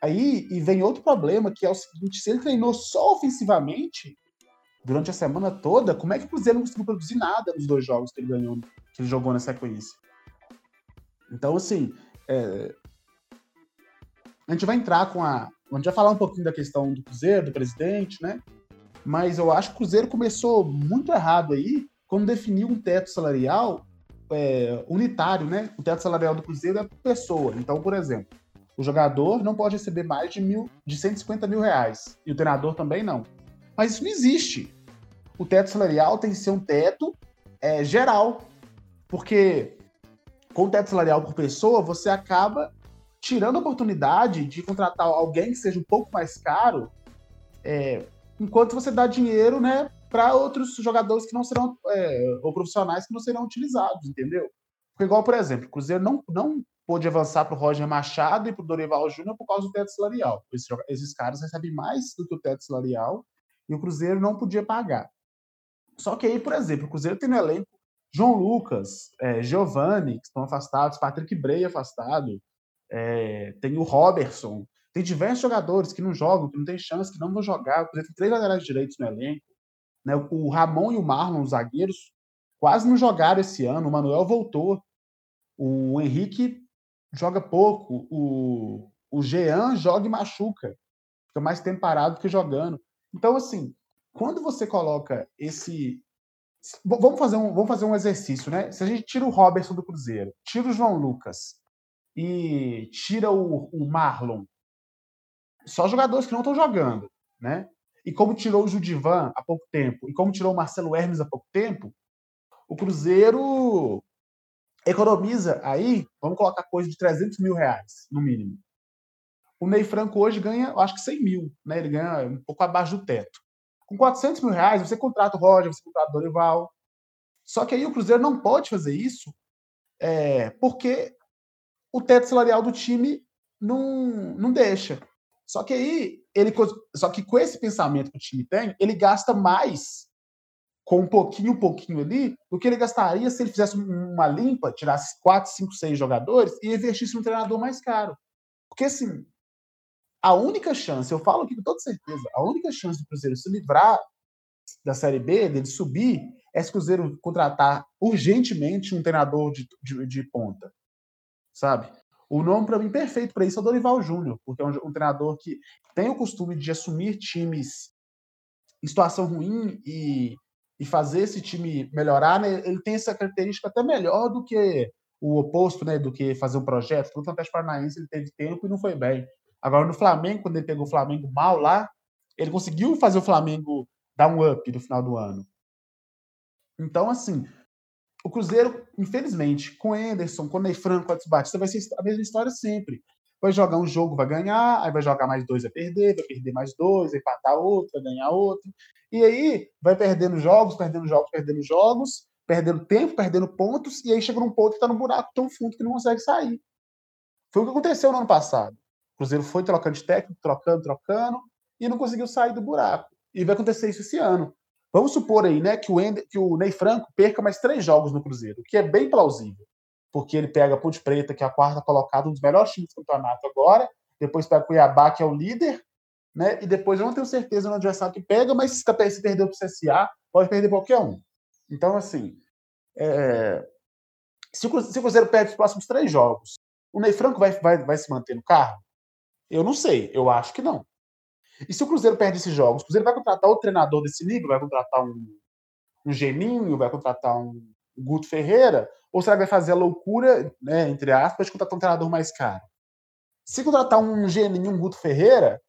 Aí e vem outro problema, que é o seguinte: se ele treinou só ofensivamente durante a semana toda, como é que o Cruzeiro não conseguiu produzir nada nos dois jogos que ele ganhou, que ele jogou na sequência? Então, assim, é... a gente vai entrar com a. A gente vai falar um pouquinho da questão do Cruzeiro, do presidente, né? Mas eu acho que o Cruzeiro começou muito errado aí quando definiu um teto salarial é, unitário, né? O teto salarial do Cruzeiro é por pessoa. Então, por exemplo, o jogador não pode receber mais de, mil, de 150 mil reais. E o treinador também não. Mas isso não existe. O teto salarial tem que ser um teto é, geral. Porque com o teto salarial por pessoa, você acaba tirando a oportunidade de contratar alguém que seja um pouco mais caro, é, enquanto você dá dinheiro, né, para outros jogadores que não serão, é, ou profissionais que não serão utilizados, entendeu? Porque, igual, por exemplo, o Cruzeiro não, não pôde avançar para o Roger Machado e para o Dorival Júnior por causa do teto salarial. Esses, esses caras recebem mais do que o teto salarial e o Cruzeiro não podia pagar. Só que aí, por exemplo, o Cruzeiro tem no elenco João Lucas, é, Giovanni, que estão afastados, Patrick Bray afastado, é, tem o Robertson, tem diversos jogadores que não jogam, que não tem chance, que não vão jogar. Por exemplo, três laterais direitos no elenco. Né? O Ramon e o Marlon, os zagueiros, quase não jogaram esse ano. O Manuel voltou. O Henrique joga pouco. O, o Jean joga e machuca. Fica mais tempo parado que jogando. Então, assim, quando você coloca esse, Vamos fazer, um, vamos fazer um exercício, né? Se a gente tira o Robertson do Cruzeiro, tira o João Lucas e tira o, o Marlon, só jogadores que não estão jogando, né? E como tirou o Judivan há pouco tempo, e como tirou o Marcelo Hermes há pouco tempo, o Cruzeiro economiza aí, vamos colocar coisa de 300 mil reais, no mínimo. O Ney Franco hoje ganha, eu acho que 100 mil, né? Ele ganha um pouco abaixo do teto. Com 400 mil reais, você contrata o Roger, você contrata o Dorival. Só que aí o Cruzeiro não pode fazer isso é, porque o teto salarial do time não, não deixa. Só que aí, ele, só que com esse pensamento que o time tem, ele gasta mais com um pouquinho, um pouquinho ali, do que ele gastaria se ele fizesse uma limpa, tirasse 4, 5, 6 jogadores e investisse num treinador mais caro. Porque, assim, a única chance, eu falo aqui com toda certeza, a única chance do Cruzeiro se livrar da Série B, dele subir, é se o Cruzeiro contratar urgentemente um treinador de, de, de ponta, sabe? O nome, para mim, perfeito para isso é o Dorival Júnior, porque é um, um, treinador que tem o costume de assumir times em situação ruim e, e fazer esse time melhorar. Né? Ele tem essa característica até melhor do que o oposto, né? Do que fazer um projeto. No Atlético Paranaense ele teve tempo e não foi bem. Agora, no Flamengo, quando ele pegou o Flamengo mal lá, ele conseguiu fazer o Flamengo dar um up no final do ano. Então, assim, o Cruzeiro, infelizmente, com Anderson, com Ney Franco, com Batista, vai ser a mesma história sempre. Vai jogar um jogo, vai ganhar, aí vai jogar mais dois, vai perder, vai perder mais dois, vai empatar outro, vai ganhar outro. E aí vai perdendo jogos, perdendo jogos, perdendo jogos, perdendo tempo, perdendo pontos, e aí chega num ponto que está no buraco tão fundo que não consegue sair. Foi o que aconteceu no ano passado. O Cruzeiro foi trocando de técnico, trocando, trocando, e não conseguiu sair do buraco. E vai acontecer isso esse ano. Vamos supor aí, né, que o, Ender, que o Ney Franco perca mais três jogos no Cruzeiro, o que é bem plausível. Porque ele pega a Ponte Preta, que é a quarta colocada, um dos melhores times do campeonato agora, depois pega o Cuiabá, que é o líder, né? E depois eu não tenho certeza no adversário que pega, mas se, tá, se perdeu para o CSA, pode perder qualquer um. Então, assim, é... Se o, Cruzeiro, se o Cruzeiro perde os próximos três jogos, o Ney Franco vai, vai, vai se manter no carro? Eu não sei, eu acho que não. E se o Cruzeiro perde esses jogos, o Cruzeiro vai contratar outro treinador desse nível, vai contratar um, um Geninho, vai contratar um Guto Ferreira, ou será que vai fazer a loucura, né, entre aspas, de contratar um treinador mais caro? Se contratar um Geninho, um Guto Ferreira,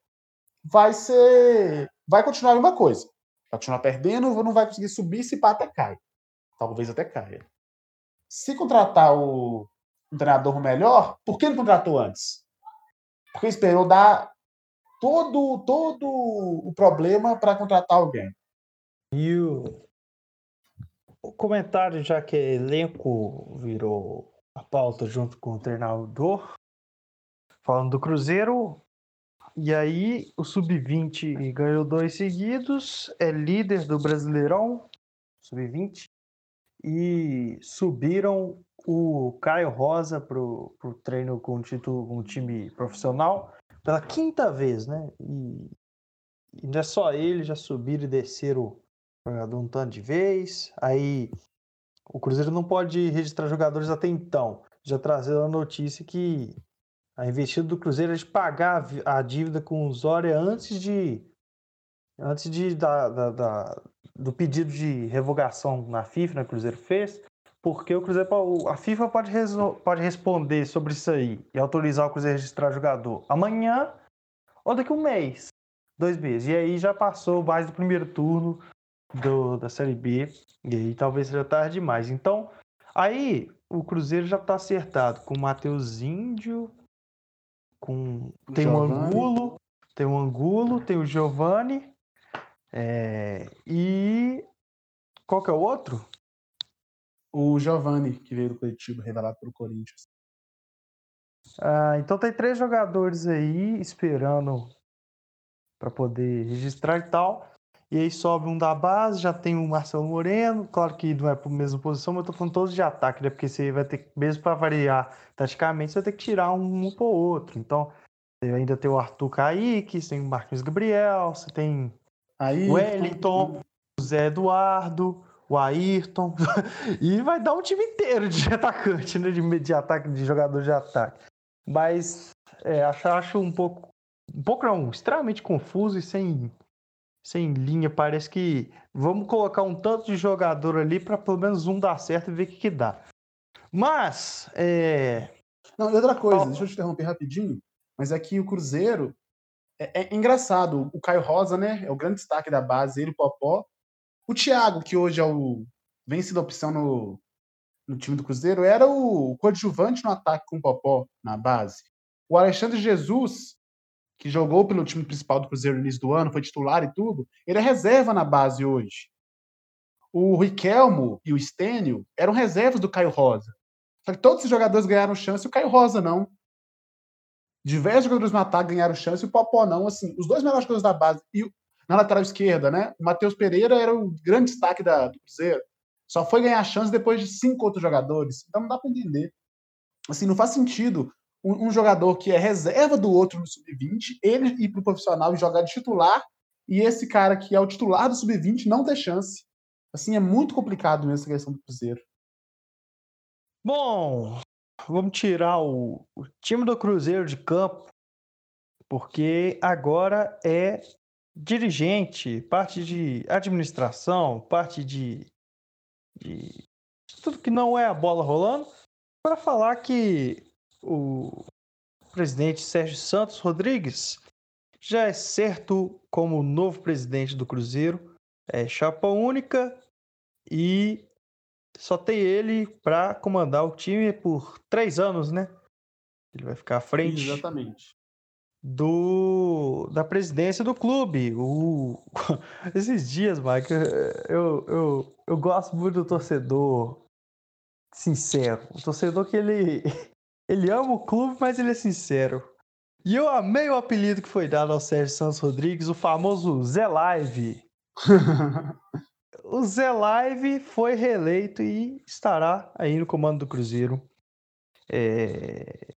vai ser. Vai continuar a mesma coisa. Vai continuar perdendo, não vai conseguir subir, se pá, até cai. Talvez até caia. Se contratar o, um treinador melhor, por que não contratou antes? Porque esperou dar todo, todo o problema para contratar alguém. E o, o comentário, já que elenco virou a pauta junto com o treinador, falando do Cruzeiro, e aí o Sub-20 ganhou dois seguidos, é líder do Brasileirão, Sub-20, e subiram o Caio Rosa para o treino com o título, com o time profissional pela quinta vez, né? E, e não é só ele, já subiram e desceram o jogador um tanto de vez. Aí o Cruzeiro não pode registrar jogadores até então. Já trazendo a notícia que a investida do Cruzeiro é de pagar a dívida com o Zória antes de antes de da, da, da, do pedido de revogação na FIFA, né, o Cruzeiro fez, porque o Cruzeiro, a FIFA pode, pode responder sobre isso aí e autorizar o Cruzeiro a registrar jogador amanhã ou daqui a um mês, dois meses. E aí já passou mais do primeiro turno do, da Série B, e aí talvez seja tarde demais. Então, aí o Cruzeiro já está acertado com o Matheus Índio, com tem o Angulo, tem o Angulo, tem o Giovani, é, e qual que é o outro? O Giovanni, que veio do Curitiba, revelado pelo Corinthians. Ah, então tem três jogadores aí esperando para poder registrar e tal. E aí sobe um da base, já tem o Marcelo Moreno, claro que não é para a mesma posição, mas eu tô falando todos de ataque, né? Porque você vai ter, mesmo para variar taticamente, você vai ter que tirar um, um por outro. Então, você ainda tem o Arthur Kaique, você tem o Marquinhos Gabriel, você tem o Wellington, o Zé Eduardo, o Ayrton, e vai dar um time inteiro de atacante, né? De, de ataque, de jogador de ataque. Mas é, acho, acho um pouco, um pouco não, extremamente confuso e sem, sem linha. Parece que vamos colocar um tanto de jogador ali para pelo menos um dar certo e ver o que, que dá. Mas, é... Não, e outra coisa, deixa eu te interromper rapidinho, mas é o Cruzeiro é, é, engraçado. O Caio Rosa, né? É o grande destaque da base, ele, o Popó. O Thiago, que hoje é o vem sendo opção no, no time do Cruzeiro, era o coadjuvante no ataque com o Popó na base. O Alexandre Jesus, que jogou pelo time principal do Cruzeiro no início do ano, foi titular e tudo, ele é reserva na base hoje. O Riquelmo e o Stênio eram reservas do Caio Rosa. Só que todos os jogadores ganharam chance e o Caio Rosa não. Diversos jogadores no ataque ganharam chance e o Popó não. Assim, os dois melhores jogadores da base e na lateral esquerda, né? O Matheus Pereira era o grande destaque da, do Cruzeiro. Só foi ganhar chance depois de cinco outros jogadores. Então não dá para entender. Assim, não faz sentido um, um, jogador que é reserva do outro no sub-20, ele ir para o profissional e jogar de titular, e esse cara que é o titular do sub-20 não ter chance. Assim, é muito complicado mesmo essa questão do Cruzeiro. Bom, vamos tirar o, o time do Cruzeiro de campo, porque agora é dirigente, parte de administração, parte de, de tudo que não é a bola rolando, para falar que o presidente Sérgio Santos Rodrigues já é certo como novo presidente do Cruzeiro, é chapa única e só tem ele para comandar o time por três anos, né? Ele vai ficar à frente. Exatamente do da presidência do clube. O, esses dias, Mike, eu, eu, eu gosto muito do torcedor sincero. O torcedor que ele, ele ama o clube, mas ele é sincero. E eu amei o apelido que foi dado ao Sérgio Santos Rodrigues, o famoso Zé Live. o Zé Live foi reeleito e estará aí no comando do Cruzeiro é,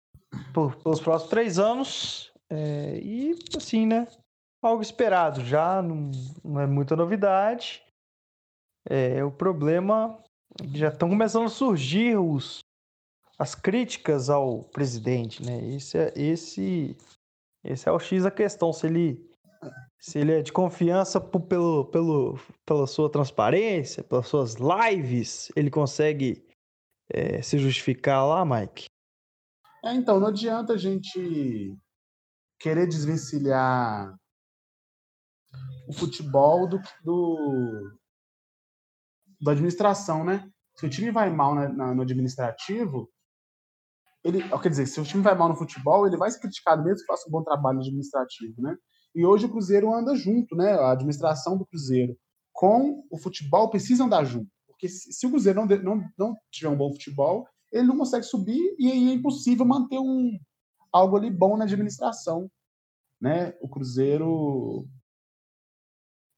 por, pelos próximos três anos. É, e assim, né? Algo esperado já, não, não é muita novidade. É, o problema já estão começando a surgir os, as críticas ao presidente, né? Esse é, esse, esse é o X a questão, se ele, se ele é de confiança pelo, pelo, pela sua transparência, pelas suas lives, ele consegue é, se justificar lá, Mike? É, então, não adianta a gente querer desvencilhar o futebol do, do da administração, né? Se o time vai mal na, na, no administrativo, ele, quer dizer, se o time vai mal no futebol, ele vai ser criticado mesmo que faça um bom trabalho administrativo, né? E hoje o Cruzeiro anda junto, né? A administração do Cruzeiro com o futebol precisa andar junto, porque se, se o Cruzeiro não, não, não tiver um bom futebol, ele não consegue subir e aí é impossível manter um algo ali bom na administração, né? O Cruzeiro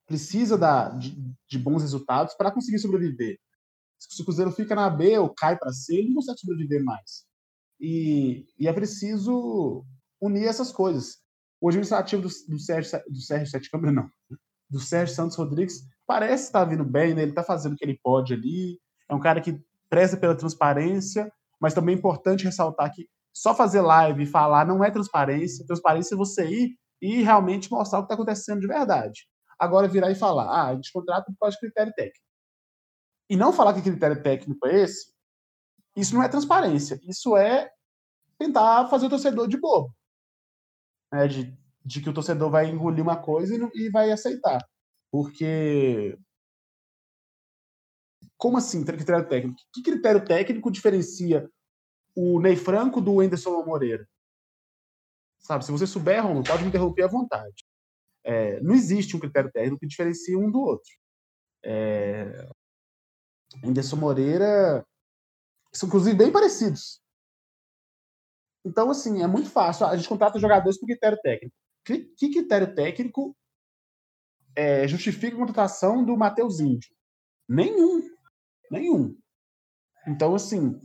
precisa da, de, de bons resultados para conseguir sobreviver. Se o Cruzeiro fica na B ou cai para C, ele não consegue sobreviver mais. E, e é preciso unir essas coisas. O administrativo do, do Sérgio, do Sérgio Sete Câmara, não, do Sérgio Santos Rodrigues, parece estar vindo bem, né? ele está fazendo o que ele pode ali. É um cara que preza pela transparência, mas também é importante ressaltar que só fazer live e falar não é transparência. Transparência é você ir e realmente mostrar o que está acontecendo de verdade. Agora virar e falar, ah, a gente contrata por causa de critério técnico. E não falar que critério técnico é esse, isso não é transparência. Isso é tentar fazer o torcedor de bobo. Né? De, de que o torcedor vai engolir uma coisa e, não, e vai aceitar. Porque. Como assim, critério técnico? Que critério técnico diferencia o Ney Franco do Anderson Moreira? Sabe, se você souber, Romulo, pode me interromper à vontade. É, não existe um critério técnico que diferencie um do outro. É, Anderson Moreira são inclusive bem parecidos. Então, assim, é muito fácil. A gente contrata jogadores por critério técnico. Que, que critério técnico é, justifica a contratação do Matheus Índio? Nenhum. Nenhum. Então, assim,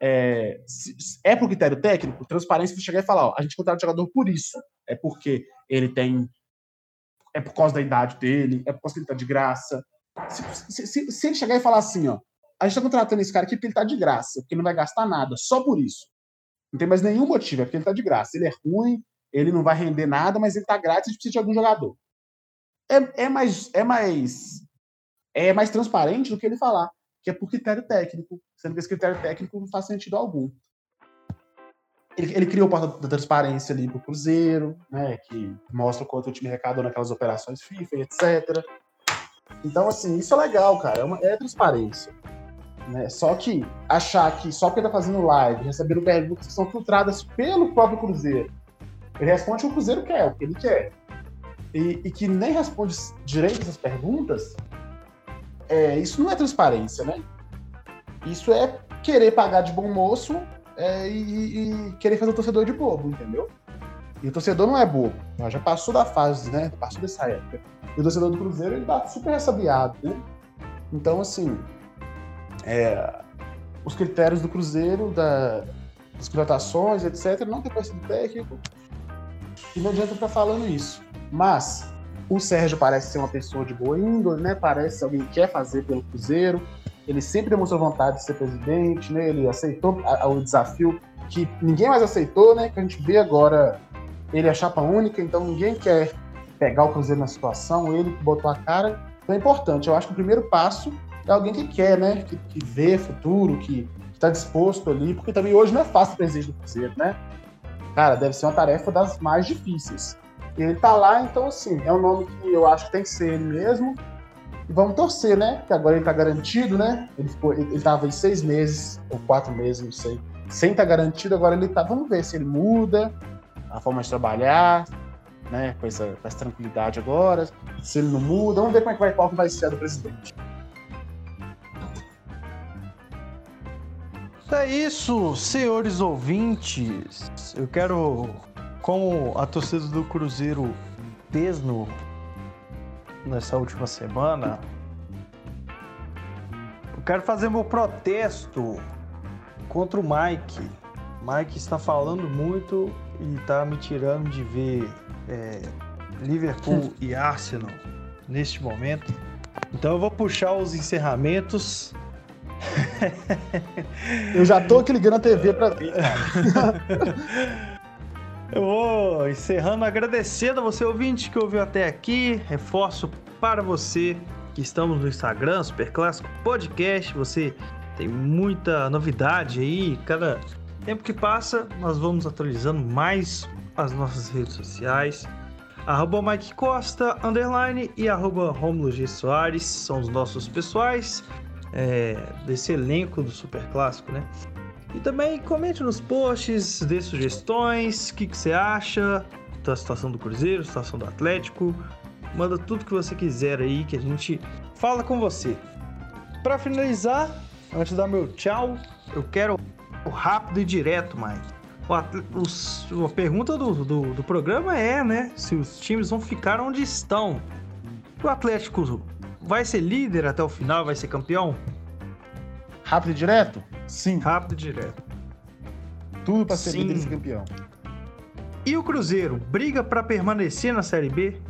é, é por critério técnico, transparência você chegar e falar, ó, a gente contrata o jogador por isso. É porque ele tem. É por causa da idade dele, é por causa que ele tá de graça. Se, se, se ele chegar e falar assim, ó, a gente está contratando esse cara aqui porque ele está de graça, porque ele não vai gastar nada, só por isso. Não tem mais nenhum motivo, é porque ele está de graça. Ele é ruim, ele não vai render nada, mas ele está grátis e precisa de algum jogador. É, é, mais, é, mais, é mais transparente do que ele falar, que é por critério técnico, sendo que esse critério técnico não faz sentido algum. Ele, ele criou o porta da transparência ali para o Cruzeiro, né, que mostra quanto o time arrecadou naquelas operações FIFA, etc. Então, assim, isso é legal, cara. É, uma, é transparência. Né? Só que achar que só porque tá fazendo live, recebendo perguntas que são filtradas pelo próprio Cruzeiro, ele responde o que o Cruzeiro quer, o que ele quer. E, e que nem responde direito essas perguntas, é, isso não é transparência, né? Isso é querer pagar de bom moço é, e, e, querer fazer o torcedor de bobo, entendeu? E o torcedor não é bobo, já passou da fase, né? Passou dessa época. E o torcedor do Cruzeiro, ele tá super ressabiado, né? Então, assim, é, os critérios do Cruzeiro, da, das contratações, etc., não tem parecido técnico. E não adianta estar falando isso. Mas o Sérgio parece ser uma pessoa de boa índole, né? Parece alguém que quer fazer pelo Cruzeiro. Ele sempre demonstrou vontade de ser presidente, né? Ele aceitou o desafio que ninguém mais aceitou, né? Que a gente vê agora ele é chapa única, então ninguém quer pegar o Cruzeiro na situação, ele botou a cara. Então é importante. Eu acho que o primeiro passo é alguém que quer, né? Que, que vê futuro, que está disposto ali, porque também hoje não é fácil o presidente do Cruzeiro, né? Cara, deve ser uma tarefa das mais difíceis. E ele tá lá, então, assim, é um nome que eu acho que tem que ser ele mesmo. E vamos torcer, né? Que agora ele tá garantido, né? Ele, ficou, ele, ele tava em seis meses, ou quatro meses, não sei. Sem estar tá garantido, agora ele tá. Vamos ver se ele muda a forma de trabalhar, né? Com essa, com essa tranquilidade agora. Se ele não muda, vamos ver como é que vai, qual que vai ser a do presidente. É isso, senhores ouvintes. Eu quero, como a torcida do Cruzeiro desno nessa última semana, eu quero fazer meu protesto contra o Mike. Mike está falando muito e está me tirando de ver é, Liverpool e Arsenal neste momento. Então eu vou puxar os encerramentos Eu já tô aqui ligando a TV pra ver, Eu vou encerrando agradecendo a você ouvinte que ouviu até aqui. Reforço para você que estamos no Instagram, Super Clássico Podcast. Você tem muita novidade aí. Cada tempo que passa, nós vamos atualizando mais as nossas redes sociais. Arroba Mike Costa, underline, e arroba Romulo G. Soares são os nossos pessoais é, desse elenco do Super Clássico, né? E também comente nos posts, dê sugestões, o que, que você acha da situação do Cruzeiro, situação do Atlético. Manda tudo que você quiser aí que a gente fala com você. Para finalizar, antes de dar meu tchau, eu quero rápido e direto, Mike. O, a pergunta do, do, do, programa é, né? Se os times vão ficar onde estão. O Atlético vai ser líder até o final, vai ser campeão? Rápido e direto? Sim. Rápido e direto. Tudo para ser líder e campeão. E o Cruzeiro, briga para permanecer na Série B?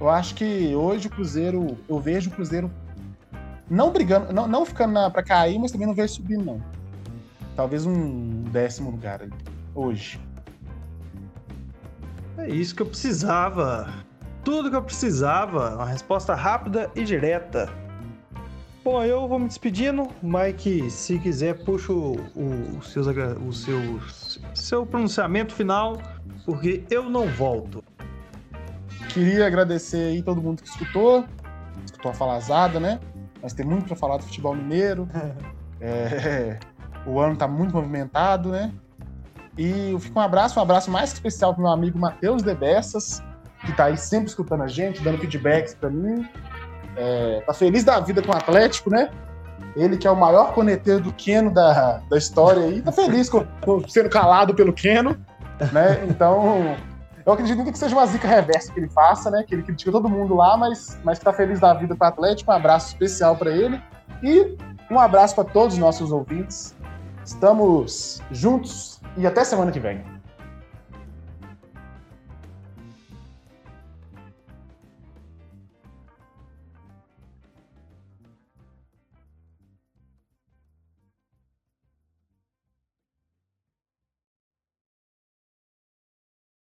Eu acho que hoje o Cruzeiro, eu vejo o Cruzeiro não brigando, não, não ficando para cair, mas também não vejo subindo, não. Talvez um décimo lugar hoje. É isso que eu precisava. Tudo que eu precisava. Uma resposta rápida e direta. Bom, eu vou me despedindo. Mike, se quiser, puxa o, o, seus, o seu, seu pronunciamento final, porque eu não volto. Queria agradecer aí todo mundo que escutou, escutou a falazada, né? Mas tem muito para falar do futebol mineiro. é, o ano tá muito movimentado, né? E fica um abraço, um abraço mais especial pro meu amigo Matheus Debessas, que tá aí sempre escutando a gente, dando feedbacks para mim. É, tá feliz da vida com o Atlético, né? Ele que é o maior corneteiro do Keno da, da história aí, tá feliz com, com sendo calado pelo Keno, né? Então, eu acredito que seja uma zica reversa que ele faça, né? Que ele critica todo mundo lá, mas, mas tá feliz da vida com o Atlético. Um abraço especial para ele. E um abraço para todos os nossos ouvintes. Estamos juntos e até semana que vem.